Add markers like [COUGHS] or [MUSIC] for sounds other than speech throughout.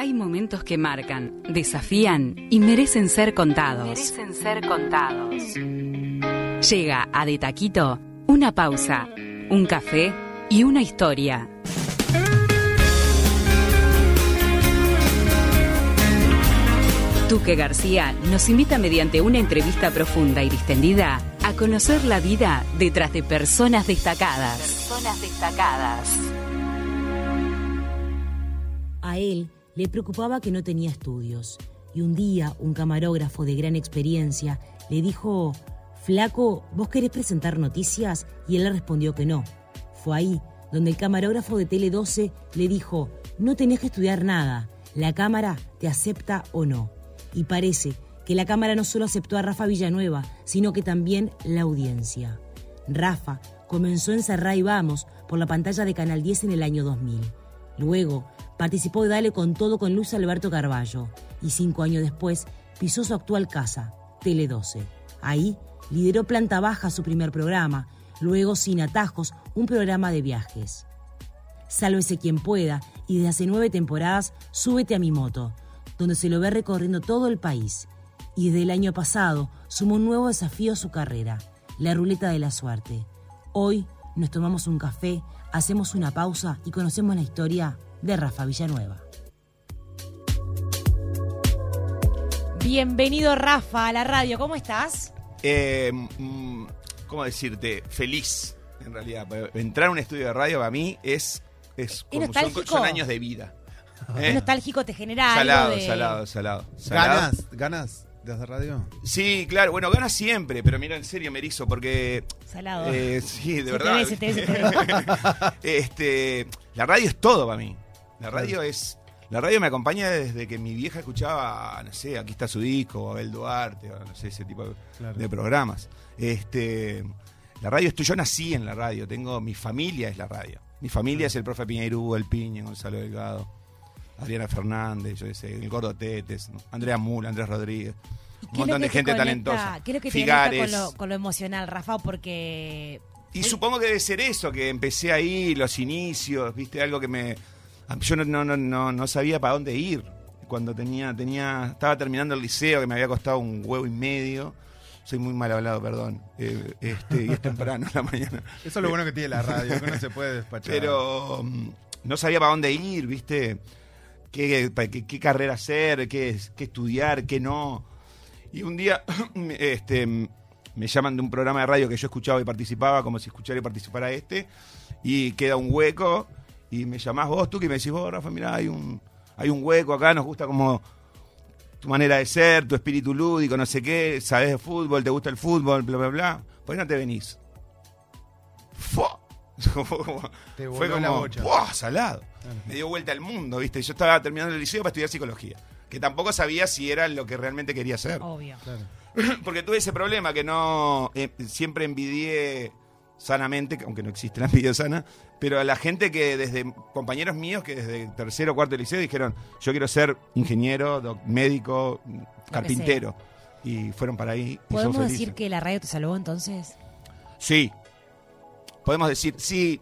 Hay momentos que marcan, desafían y merecen ser contados. Merecen ser contados. Llega a De Taquito una pausa, un café y una historia. Tuque García nos invita mediante una entrevista profunda y distendida a conocer la vida detrás de personas destacadas. Personas destacadas. A él le preocupaba que no tenía estudios y un día un camarógrafo de gran experiencia le dijo, Flaco, ¿vos querés presentar noticias? Y él le respondió que no. Fue ahí donde el camarógrafo de Tele 12 le dijo, no tenés que estudiar nada, la cámara te acepta o no. Y parece que la cámara no solo aceptó a Rafa Villanueva, sino que también la audiencia. Rafa comenzó en Cerrá y Vamos por la pantalla de Canal 10 en el año 2000. Luego participó de Dale con Todo con Luis Alberto Carballo y cinco años después pisó su actual casa, Tele 12. Ahí lideró Planta Baja su primer programa, luego Sin Atajos, un programa de viajes. Sálvese quien pueda y desde hace nueve temporadas Súbete a mi moto, donde se lo ve recorriendo todo el país. Y desde el año pasado sumó un nuevo desafío a su carrera, la ruleta de la suerte. Hoy nos tomamos un café, hacemos una pausa y conocemos la historia de Rafa Villanueva. Bienvenido Rafa a la radio, ¿cómo estás? Eh, mm, ¿Cómo decirte? Feliz, en realidad. Entrar a un estudio de radio para mí es, es como son, nostálgico? son años de vida. [LAUGHS] ¿Es ¿Eh? nostálgico te genera Salado, algo de... salado, salado, salado. ¿Ganas? ¿Ganas de hacer radio? Sí, claro. Bueno, ganas siempre, pero mira, en serio me erizo porque... Salado. eh, sí, de Se te verdad. ve, se te ve, se te ve. [LAUGHS] este, la radio es todo para mí. La radio es... La radio me acompaña desde que mi vieja escuchaba, no sé, aquí está su disco, o Abel Duarte, o no sé, ese tipo de, Claro. de programas. Este, la radio es tu- yo nací en la radio, tengo, mi familia es la radio. Mi familia es el profe Piñeirú, el Piña, Gonzalo Delgado, Adriana Fernández, yo sé, el Gordo Tetes, ¿no? Andrea Mula, Andrés Rodríguez, ¿Y un montón que de te gente conecta- talentosa. ¿Qué es lo que te conecta con Figares. lo, con lo emocional, Rafa? Porque... Y supongo que debe ser eso, que empecé ahí, los inicios, viste, algo que me... Yo no, no, no, no, sabía para dónde ir. Cuando tenía, tenía, estaba terminando el liceo, que me había costado un huevo y medio. Soy muy mal hablado, perdón. Eh, este, y es temprano en la mañana. Eso es lo bueno que tiene la radio, que uno se puede despachar. Pero mm, no sabía para dónde ir, ¿viste? ¿Qué, pa- qué, qué carrera hacer, qué, qué estudiar, qué no. Y un día [COUGHS] este, me llaman de un programa de radio que yo escuchaba y participaba, como si escuchara y participara este, y queda un hueco, y me llamás vos tú, que me decís, vos, Rafa, mirá, hay un, hay un hueco acá, nos gusta como tu manera de ser, tu espíritu lúdico, no sé qué, sabes de fútbol, te gusta el fútbol, bla, bla, bla. ¿Por qué no te venís? ¡Fua! [LAUGHS] Te Fue voló la como, bocha. ¡buah! Salado. Me dio vuelta al mundo, ¿viste? Yo estaba terminando el liceo para estudiar psicología. Que tampoco sabía si era lo que realmente quería hacer. Obvio. Claro. [CLEARS THROAT] Porque tuve ese problema que no. eh, siempre envidié sanamente, aunque no existe la envidia sana, pero a la gente que desde. compañeros míos que desde tercero o cuarto de liceo dijeron: Yo quiero ser ingeniero, doc- médico, carpintero. Y fueron para ahí. y ¿Podemos decir que la radio te salvó entonces? Sí. Podemos decir, sí.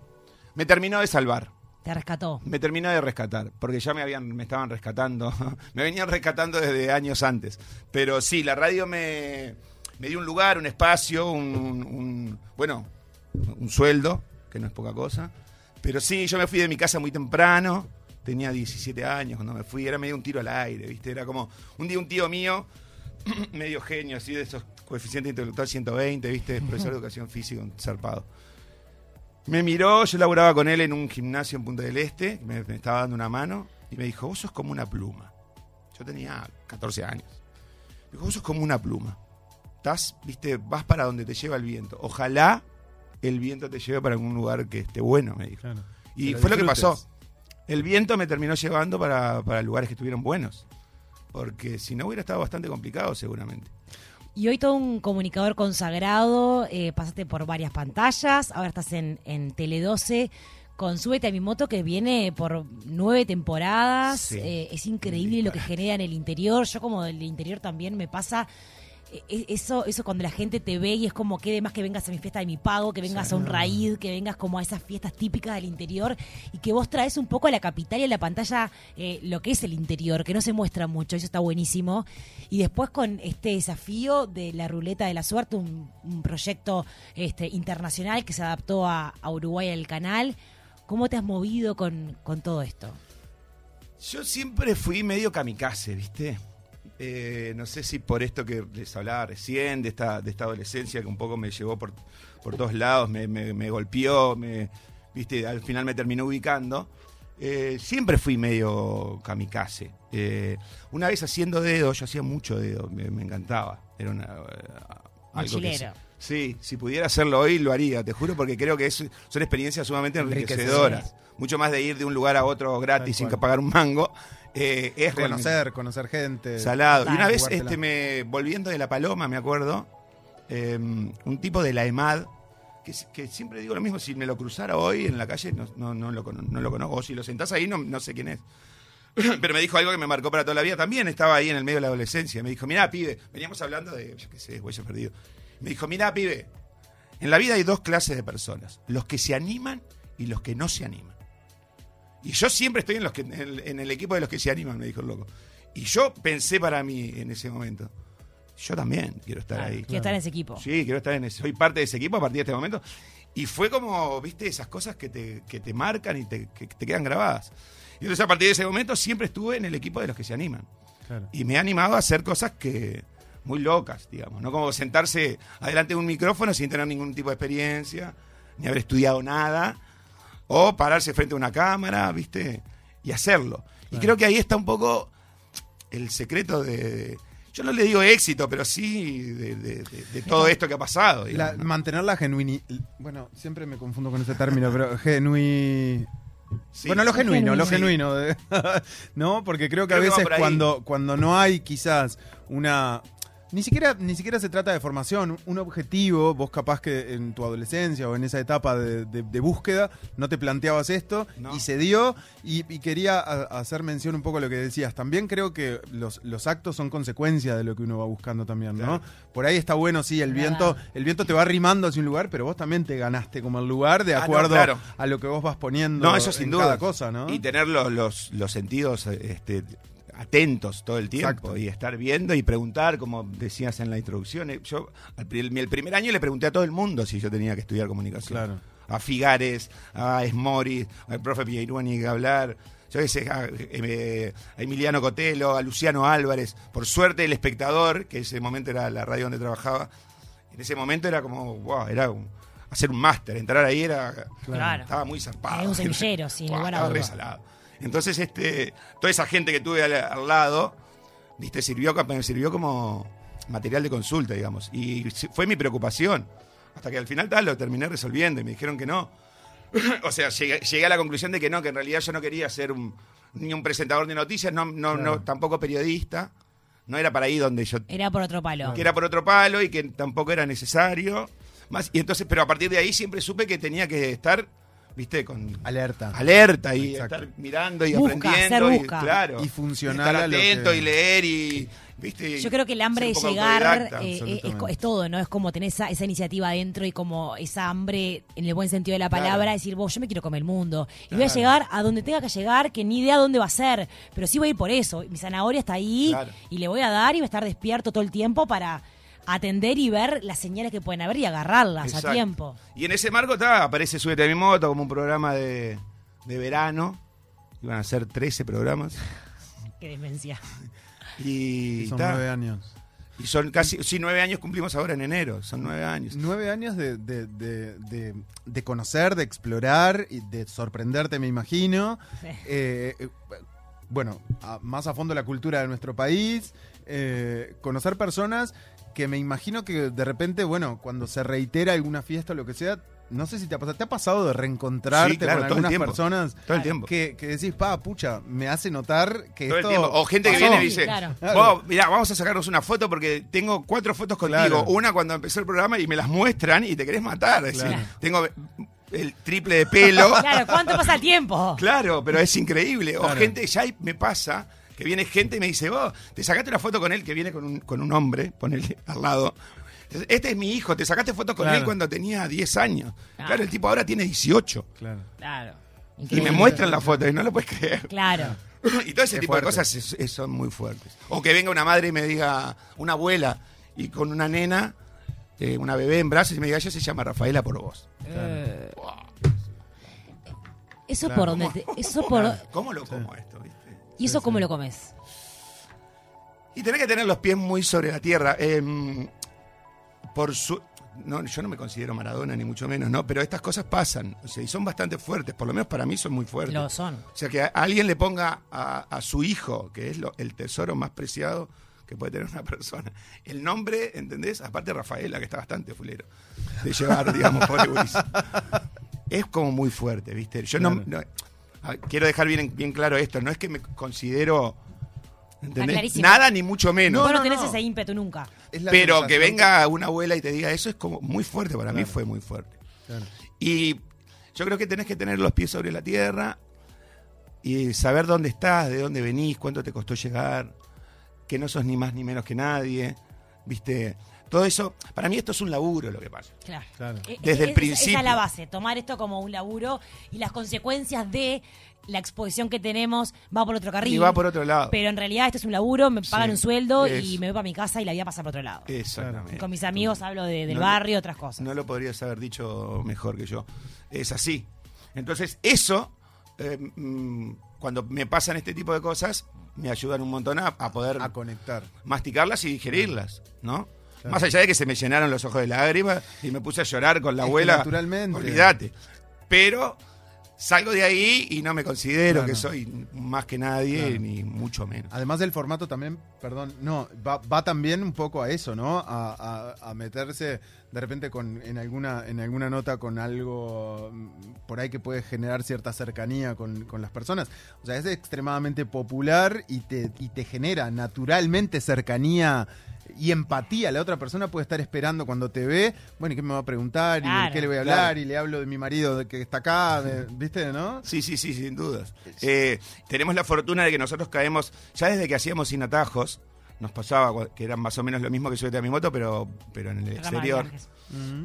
Me terminó de salvar. Te rescató. Me terminó de rescatar, porque ya me habían, me estaban rescatando, [LAUGHS] me venían rescatando desde años antes. Pero sí, la radio me, me dio un lugar, un espacio, un, un- un- bueno, un sueldo, que no es poca cosa. Pero sí, yo me fui de mi casa muy temprano, tenía 17 años cuando me fui, era medio un tiro al aire, ¿viste? Era como, un día un tío mío, [CLEARS THROAT] medio genio, así de esos coeficientes intelectual 120, ¿viste? Profesor de educación física, un zarpado. Me miró, yo laburaba con él en un gimnasio en Punta del Este, me, me estaba dando una mano, y me dijo, vos sos como una pluma. Yo tenía 14 años. Me dijo, vos sos como una pluma. Estás, viste, vas para donde te lleva el viento. Ojalá el viento te lleve para algún lugar que esté bueno, me dijo. Claro. Y fue lo que pasó. El viento me terminó llevando para, para lugares que estuvieron buenos. Porque si no hubiera estado bastante complicado seguramente. Y hoy todo un comunicador consagrado, eh, pasaste por varias pantallas, ahora estás en, en Tele 12 con Súbete a mi moto que viene por nueve temporadas. Sí. Eh, es increíble lo que genera en el interior. Yo como del interior también me pasa eso, eso cuando la gente te ve y es como que además que vengas a mi fiesta de mi pago, que vengas a un raíz, que vengas como a esas fiestas típicas del interior y que vos traes un poco a la capital y a la pantalla eh, lo que es el interior, que no se muestra mucho, eso está buenísimo. Y después con este desafío de la ruleta de la suerte, un, un proyecto este, internacional que se adaptó a, a Uruguay al canal. ¿Cómo te has movido con, con todo esto? Yo siempre fui medio kamikaze, ¿viste? Eh, no sé si por esto que les hablaba recién, de esta, de esta adolescencia que un poco me llevó por, por todos lados, me, me- me golpeó, me, ¿viste? al final me terminó ubicando. Eh, siempre fui medio kamikaze. Eh, una vez haciendo dedo, yo hacía mucho dedo, me, me encantaba. Era una, eh, algo que. Sí, si pudiera hacerlo hoy lo haría, te juro, porque creo que es- son experiencias sumamente enriquecedoras. Mucho más de ir de un lugar a otro gratis sin que pagar un mango. Eh, es Conocer, conocer gente. salado. Y una vez, este, me, volviendo de La Paloma, me acuerdo, eh, un tipo de la EMAD, que, siempre digo lo mismo, si me lo cruzara hoy en la calle, no, no, no lo, cono- no lo conozco. O si lo sentás ahí, no, no sé quién es. [CLEARS THROAT] Pero me dijo algo que me marcó para toda la vida. También estaba ahí en el medio de la adolescencia. Me dijo, mirá, pibe, veníamos hablando de, yo qué sé, huellas perdido. Me dijo, mirá, pibe, en la vida hay dos clases de personas, los que se animan y los que no se animan. Y yo siempre estoy en, los que, en, el, en el equipo de los que se animan, me dijo el loco. Y yo pensé para mí en ese momento, yo también quiero estar ahí. Quiero estar en ese equipo. Sí, quiero estar en ese, soy parte de ese equipo a partir de este momento. Y fue como, viste, esas cosas que te, que te marcan y te, que te quedan grabadas. Y entonces a partir de ese momento siempre estuve en el equipo de los que se animan. Claro. Y me ha animado a hacer cosas que muy locas, digamos, no como sentarse adelante de un micrófono sin tener ningún tipo de experiencia, ni haber estudiado nada, o pararse frente a una cámara, ¿viste? Y hacerlo. Y creo que ahí está un poco el secreto de, yo no le digo éxito, pero sí de, de- de- de todo esto que ha pasado. La- digamos, ¿no? mantener la genuinidad. Bueno, siempre me confundo con ese término, pero genui. Sí, bueno, lo sí. genuino, lo Sí. genuino. [LAUGHS] no, porque creo que Creo a veces cuando, cuando no hay quizás una. Ni siquiera, ni siquiera se trata de formación, un objetivo, vos capaz que en tu adolescencia o en esa etapa de, de- de búsqueda no te planteabas esto No. y se dio y, y quería a- hacer mención un poco a lo que decías. También creo que los, los actos son consecuencia de lo que uno va buscando también, ¿no? Claro. Por ahí está bueno, sí, el viento, el viento te va rimando hacia un lugar, pero vos también te ganaste como el lugar de Ah, no, acuerdo claro. a lo que vos vas poniendo No, eso sin en duda. cada cosa, ¿no? Y tener los, los, los sentidos este, atentos todo el tiempo Exacto. y estar viendo y preguntar, como decías en la introducción. Eh, Yo el, primer año le pregunté a todo el mundo si yo tenía que estudiar comunicación. Claro. A Figares, a Esmori, al profe Piñeirúa ni que hablar. Yo qué sé, a, eh, a Emiliano Cotelo, a Luciano Álvarez. Por suerte, el espectador, que ese momento era la radio donde trabajaba, en ese momento era como, wow, era un- hacer un máster. Entrar ahí era. Claro. Estaba muy zarpado. Es un semillero, sin [LAUGHS] Buah, lugar a estaba. Entonces, este, toda esa gente que tuve al, al lado, viste, sirvió, me sirvió como material de consulta, digamos. Y si- fue mi preocupación. Hasta que al final tal, lo terminé resolviendo y me dijeron que no. [CLEARS THROAT] o sea, llegué, llegué a la conclusión de que no, que en realidad yo no quería ser un, ni un presentador de noticias, no, no, Claro. no, tampoco periodista. No era para ahí donde yo Era por otro palo. que era por otro palo y que tampoco era necesario. Más, y entonces, pero a partir de ahí siempre supe que tenía que estar, viste, con Alerta. alerta y Exacto. estar mirando y Busca, aprendiendo ser y busca. claro Y estar a lo atento que- y leer y viste Yo creo que el hambre de llegar autodidacta. eh, es, es todo, ¿no? Es como tener esa, esa iniciativa adentro y como esa hambre, en el buen sentido de la Claro. palabra, decir, vos, yo me quiero comer el mundo. Y voy a llegar a donde tenga que llegar, que ni idea dónde va a ser. Pero sí voy a ir por eso. Mi zanahoria está ahí Claro. y le voy a dar y voy a estar despierto todo el tiempo para atender y ver las señales que pueden haber y agarrarlas Exacto. a tiempo. y en ese marco está, aparece Súbete a mi moto como un programa de, de verano iban a ser 13 programas Qué demencia. [LAUGHS] y, Son nueve años. y son casi sí nueve años cumplimos ahora en enero son nueve años Nueve años de, de- de- de- de conocer, de explorar y de sorprenderte, me imagino. Sí. Eh, eh, bueno, a- más a fondo la cultura de nuestro país, eh, conocer personas que me imagino que de repente, bueno, cuando se reitera alguna fiesta o lo que sea, no sé si te ha pasado, ¿te ha pasado de reencontrarte Sí, claro, con el algunas tiempo. personas todo el tiempo que, que decís, pa, pucha, me hace notar que Todo el esto tiempo. O gente que pasó"? viene y dice, Claro. "Vos, mirá, vamos a sacarnos una foto porque tengo cuatro fotos contigo. Claro. Una cuando empezó el programa y me las muestran y te querés matar. Es decir, tengo el triple de pelo. Claro, ¿cuánto pasa el tiempo? Claro, pero es increíble. O gente, ya me pasa que viene gente y me dice, vos, te sacaste una foto con él que viene con un, con un hombre, ponele al lado. Este es mi hijo, te sacaste fotos con Claro. él cuando tenía 10 años. Claro, el tipo ahora tiene 18. Claro. Claro. Y me muestran la foto y no lo puedes creer. Claro. [LAUGHS] Y todo ese Qué tipo fuerte. de cosas es- es- son muy fuertes. O que venga una madre y me diga, una abuela, y con una nena, eh, una bebé en brazos, y me diga, ella se llama Rafaela por vos. Eh, Wow. eso Claro. por donde te- eso por [LAUGHS] ¿Cómo lo como esto? Y eso cómo lo comes. Y tenés que tener los pies muy sobre la tierra. Em, por su. No, yo no me considero Maradona, ni mucho menos, ¿no? Pero estas cosas pasan. O sea, y son bastante fuertes. Por lo menos para mí son muy fuertes. Lo son. O sea, que a alguien le ponga a, a su hijo, que es lo- el tesoro más preciado que puede tener una persona, el nombre, ¿entendés? Aparte Rafaela, que está bastante fulero, de llevar, digamos, [LAUGHS] pobre. Es como muy fuerte, ¿viste? Yo no, quiero dejar bien, bien claro esto, no es que me considero. Nada ni mucho menos. Vos no, no, tenés no. ese ímpetu nunca. Pero que venga una abuela y te diga eso es como muy fuerte, para mí fue muy fuerte. Claro. Y yo creo que tenés que tener los pies sobre la tierra y saber dónde estás, de dónde venís, cuánto te costó llegar, que no sos ni más ni menos que nadie, ¿viste? Todo eso, para mí esto es un laburo lo que pasa. Claro. Claro. Eh, Desde el principio. Esa es la base, tomar esto como un laburo y las consecuencias de la exposición que tenemos va por otro carril. Y va por otro lado. Pero en realidad este es un laburo, me pagan Sí, un sueldo es. y me voy para mi casa y la vida pasa por otro lado. Exactamente. Con mis amigos hablo de- del No, barrio, otras cosas. No lo podrías haber dicho mejor que yo. Es así. Entonces, eso, eh, mm, cuando me pasan este tipo de cosas, me ayudan un montón a, a poder A conectar. masticarlas y digerirlas, ¿no? Claro. Más allá de que se me llenaron los ojos de lágrimas y me puse a llorar con la Es abuela. naturalmente. Olvídate. Pero salgo de ahí y no me considero Claro. que soy más que nadie, Claro. ni mucho menos. Además del formato también, perdón, no, va, va también un poco a eso, ¿no? A, a- a meterse de repente con, en, alguna, en alguna nota con algo mm, por ahí que puede generar cierta cercanía con, con las personas. O sea, es extremadamente popular y te, y te genera naturalmente cercanía y empatía. La otra persona puede estar esperando cuando te ve, bueno, ¿y qué me va a preguntar? ¿Y de Claro. qué le voy a hablar? Claro. Y le hablo de mi marido de que está acá, de- ¿viste, no? Sí, sí, sí, sin dudas. Eh, tenemos la fortuna de que nosotros caemos, ya desde que hacíamos sin atajos, nos pasaba que era más o menos lo mismo que subirte a mi moto, pero, pero en el exterior.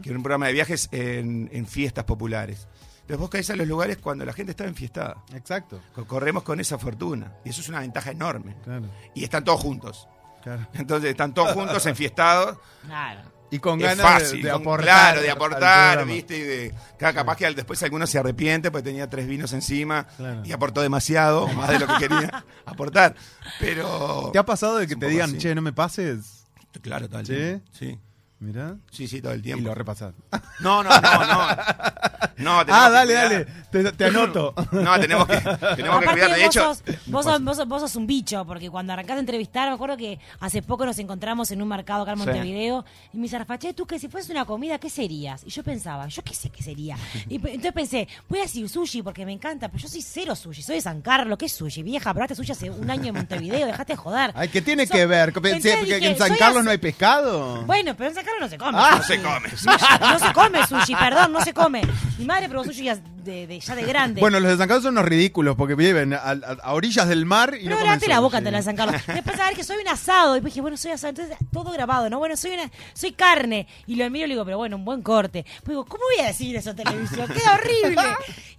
que era un programa de viajes en, en fiestas populares. Entonces vos caes a los lugares cuando la gente está enfiestada. Exacto. Co- Corremos con esa fortuna. Y eso es una ventaja enorme. Claro, Y están todos juntos. Claro. Entonces están todos juntos, enfiestados. Claro. Y con es ganas de- fácil. de, con- aportar. claro, de aportar. ¿viste? Y de, ca- capaz que al- después alguno se arrepiente porque tenía tres vinos encima Claro. y aportó demasiado, más de lo que quería [LAUGHS] aportar. Pero. ¿Te ha pasado de que te digan, así. che, no me pases? Claro, el ¿Sí? Sí. Mirá. Sí, sí, todo el Y tiempo. lo repasás. No, no, no, no. [LAUGHS] No, Ah, dale, dale. Te, te anoto. No, tenemos que, tenemos que cuidar. De vos, hecho, sos, vos, sos, vos sos- vos sos un bicho, porque cuando arrancás a entrevistar, me acuerdo que hace poco nos encontramos en un mercado acá en Sí. Montevideo y me dice, Rafache, tú que si fuese una comida, ¿qué serías? Y yo pensaba, yo qué sé qué sería. Y entonces pensé, voy a decir sushi porque me encanta, pero yo soy cero sushi, soy de San Carlos, ¿qué es sushi? Vieja, probaste sushi hace un año en Montevideo, dejate de joder. Ay, ¿qué tiene So- que ver? Pensé entonces que dije, en San Carlos así- no hay pescado. Bueno, pero en San Carlos no se come. Ah. no se come. No se come sushi, perdón, no se come. Mi madre probó sushi ya de, de- ya de grande. Bueno, los de San Carlos son unos ridículos porque viven a, a- a orillas del mar y Pero no la boca ante la de San Carlos. Después a ver que soy un asado. Y después dije, bueno, soy asado. Entonces, todo grabado, ¿no? Bueno, soy una, soy carne. Y lo miro y le digo, pero bueno, un buen corte. Pues digo, ¿cómo voy a decir eso en televisión? Queda horrible.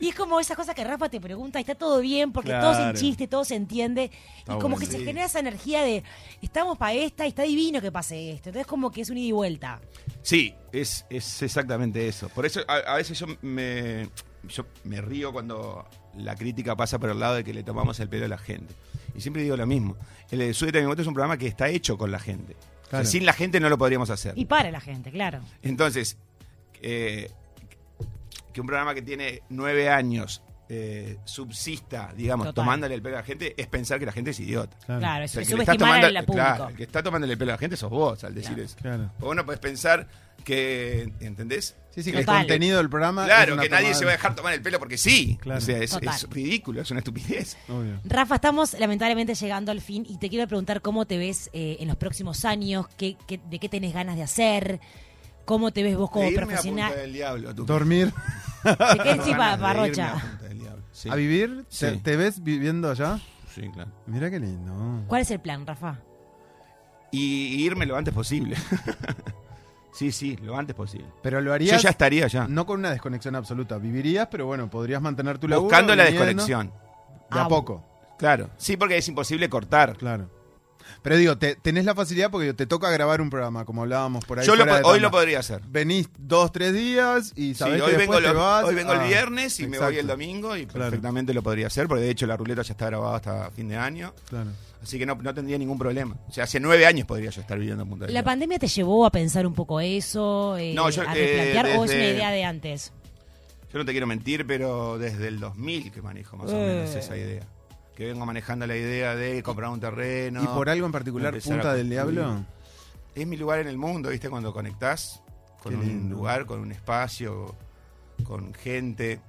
Y es como esas cosas que Rafa te pregunta y está todo bien porque todo es en Claro. chiste, todo se entiende. y como que se genera esa energía de, estamos para esta y está divino que pase esto. Entonces, como que es un ida y vuelta. Sí, es, es exactamente eso. Por eso a, a veces yo me, yo me río cuando la crítica pasa por el lado de que le tomamos el pelo a la gente. Y siempre digo lo mismo. El de Súbete a mi moto es un programa que está hecho con la gente. O sea, Claro. sin la gente no lo podríamos hacer. Y para la gente, claro. Entonces, eh, que un programa que tiene nueve años eh, subsista, digamos, Total. tomándole el pelo a la gente, es pensar que la gente es idiota. Claro. Claro, O es sea, el que tomando- público. claro, el que está tomándole el pelo a la gente sos vos al decir Claro. eso. Claro. Vos no podés pensar que, ¿entendés? Sí, sí, que el contenido del programa. es Claro, una que nadie tomada se va a de- dejar tomar el pelo porque sí. Claro. O sea, es, ridículo, es una estupidez. Obvio. Rafa, estamos lamentablemente llegando al fin y te quiero preguntar cómo te ves eh, en los próximos años, qué, qué- de qué tenés ganas de hacer, cómo te ves vos como De irme a profesional. Punta del Diablo, tú. Dormir. ¿De qué Parrocha? Sí. ¿A vivir? ¿Te, Sí. te ves viviendo allá? Sí, claro. Mira qué lindo. ¿Cuál es el plan, Rafa? Y, y irme lo antes posible. [LAUGHS] sí, sí, lo antes posible. Pero lo Yo harías ya estaría ya. no con una desconexión absoluta. Vivirías, pero bueno, podrías mantener tu laburo. Buscando la desconexión. De a Ah, poco, Claro. Sí, porque es imposible cortar. claro. Pero digo, te- tenés la facilidad porque te toca grabar un programa, como hablábamos por ahí. Yo lo hoy lo podría hacer. Venís dos, tres días y Sí, sabés hoy, que vengo después te vas. hoy vengo el viernes y me voy el domingo y Claro. perfectamente lo podría hacer, porque de hecho la ruleta ya está grabada hasta fin de año. Claro. Así que no, no tendría ningún problema. O sea, hace nueve años podría yo estar viviendo en Punta del ¿La pandemia te llevó a pensar un poco eso? eh, No, yo, a eh, replantear o es una idea de antes? Yo no te quiero mentir, pero desde el 2000 que manejo más o Eh. menos esa idea. Que vengo manejando la idea de comprar un terreno. ¿Y por algo en particular, Punta del. Diablo? Es mi lugar en el mundo, ¿viste? Cuando conectás con un lugar, con un espacio, con gente.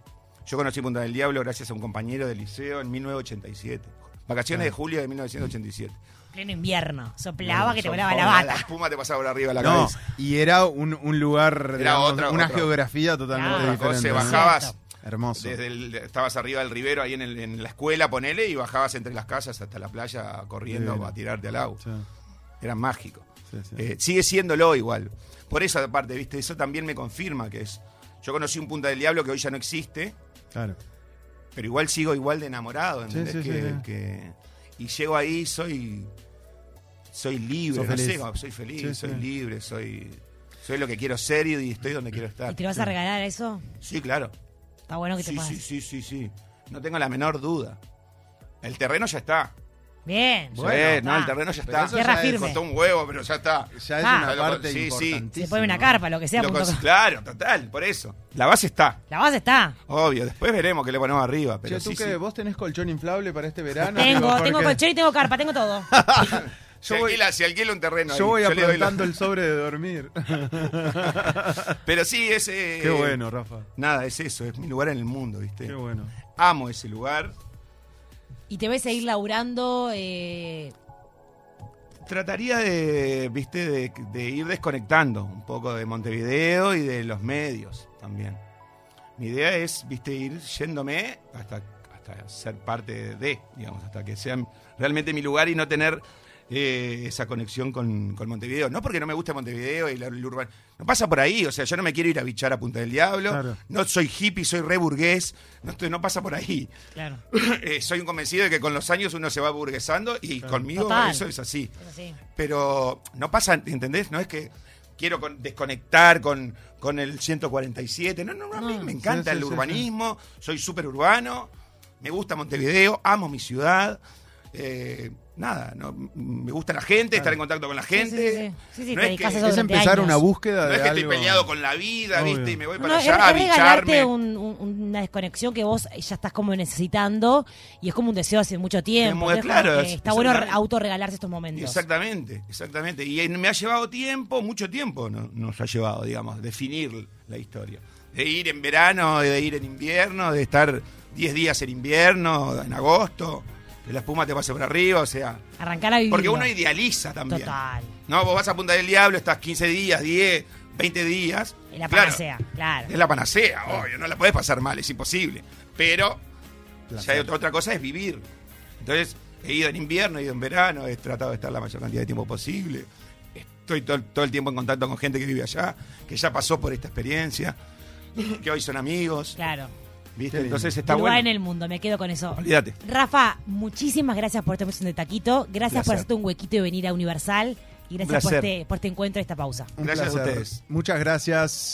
Yo conocí Punta del Diablo gracias a un compañero del liceo en 1987. Vacaciones de julio de 1987. Pleno invierno. Soplaba que te volaba la La bata. espuma te pasaba por arriba de la No, cabeza. y era un, un lugar, Era digamos, otra- una otra- geografía totalmente Claro. Diferente. ¿no? bajabas Cierto. Hermoso. desde el- estabas arriba del ribero ahí en, el- en la escuela, ponele, y bajabas entre las casas hasta la playa corriendo a tirarte al agua. Sí, Era mágico. sí, sí. Eh, sigue siéndolo igual. Por eso, aparte, ¿viste? Eso también me confirma que es. Yo conocí un Punta del Diablo que hoy ya no existe, claro. pero igual sigo igual de enamorado, ¿entendés? Sí, sí, que, sí, sí. que- y llego ahí, soy. Soy libre, Sos no feliz. sé, como soy feliz, Sí, soy sí. libre, soy. Soy lo que quiero ser y estoy donde quiero estar. ¿Y te vas a regalar eso? Sí, claro. Está bueno que te Sí, sí, sí, sí, sí. No tengo la menor duda. El terreno ya está. Bien. Sí, Bueno, no, el terreno ya Pero está. eso Tierra ya es- firme. Costó un huevo, pero ya está. Ya es Ah. una parte Sí, sí. importantísima. Se pone una carpa, lo que sea. Lo punto cons- com. claro, total, por eso. La base está, La base está. obvio. Después veremos qué le ponemos arriba. Pero Che, ¿tú sí, sí. vos tenés colchón inflable para este verano? Tengo, [LAUGHS] tengo porque colchón y tengo carpa, tengo todo. [LAUGHS] Si Yo voy- alquila, si alquila un terreno. ahí, Yo voy le doy la- el sobre de dormir. [LAUGHS] Pero sí, ese. Qué bueno, Rafa. Nada, es eso, es mi lugar en el mundo, ¿viste? Qué bueno. Amo ese lugar. Y te ves seguir laburando. Eh, Trataría de, viste, de, de ir desconectando un poco de Montevideo y de los medios también. Mi idea es, viste, ir yéndome hasta, hasta ser parte de, digamos, hasta que sea realmente mi lugar y no tener eh, esa conexión con, con Montevideo. No porque no me guste Montevideo y la- el urbano. No pasa por ahí, o sea, yo no me quiero ir a bichar a Punta del Diablo. Claro. No soy hippie, soy re burgués. No, estoy- no pasa por ahí. claro. [COUGHS] Eh, soy un convencido de que con los años uno se va burguesando y conmigo Total. eso es así Es así. pero no pasa, ¿entendés? No es que quiero con- desconectar con, con el 147. No, no, no, a mí No. me encanta Sí, el sí, urbanismo, soy súper urbano, me gusta Montevideo, amo mi ciudad. eh, nada, no, me gusta la gente, estar en contacto con la gente. Sí, sí, sí. Sí, sí, no te es dedicas que, a Es empezar años. una búsqueda no de es que algo. estoy peleado con la vida, Obvio. ¿viste? Y me voy para no, es, allá a es regalarte bicharme. un- un- una desconexión que vos ya estás como necesitando y es como un deseo hace mucho tiempo. Muy Entonces, claro, es- está bueno autorregalarse estos momentos. Exactamente, exactamente. Y me ha llevado tiempo, mucho tiempo no- nos ha llevado, digamos, definir la historia. De ir en verano, de ir en invierno, de estar 10 días en invierno, en agosto, la espuma te pase por arriba, o sea. Arrancar a vivir. Porque uno idealiza también. Total. No, vos vas a Punta del Diablo, estás 15 días, 10, 20 días. Es la panacea, claro. Es la panacea, obvio, no la podés pasar mal, es imposible. Pero ya hay otra, otra cosa es vivir. Entonces, he ido en invierno, he ido en verano, he tratado de estar la mayor cantidad de tiempo posible. Estoy todo, todo el tiempo en contacto con gente que vive allá, que ya pasó por esta experiencia, que hoy son amigos. Claro. ¿Viste? Entonces está lugar bueno. en el mundo, me quedo con eso. Olvídate. Rafa, muchísimas gracias por esta misión de taquito. Gracias por Placer. hacerte un huequito y venir a Universal. Y gracias por este, por este encuentro y esta pausa. Un Gracias a placer. ustedes. Muchas gracias.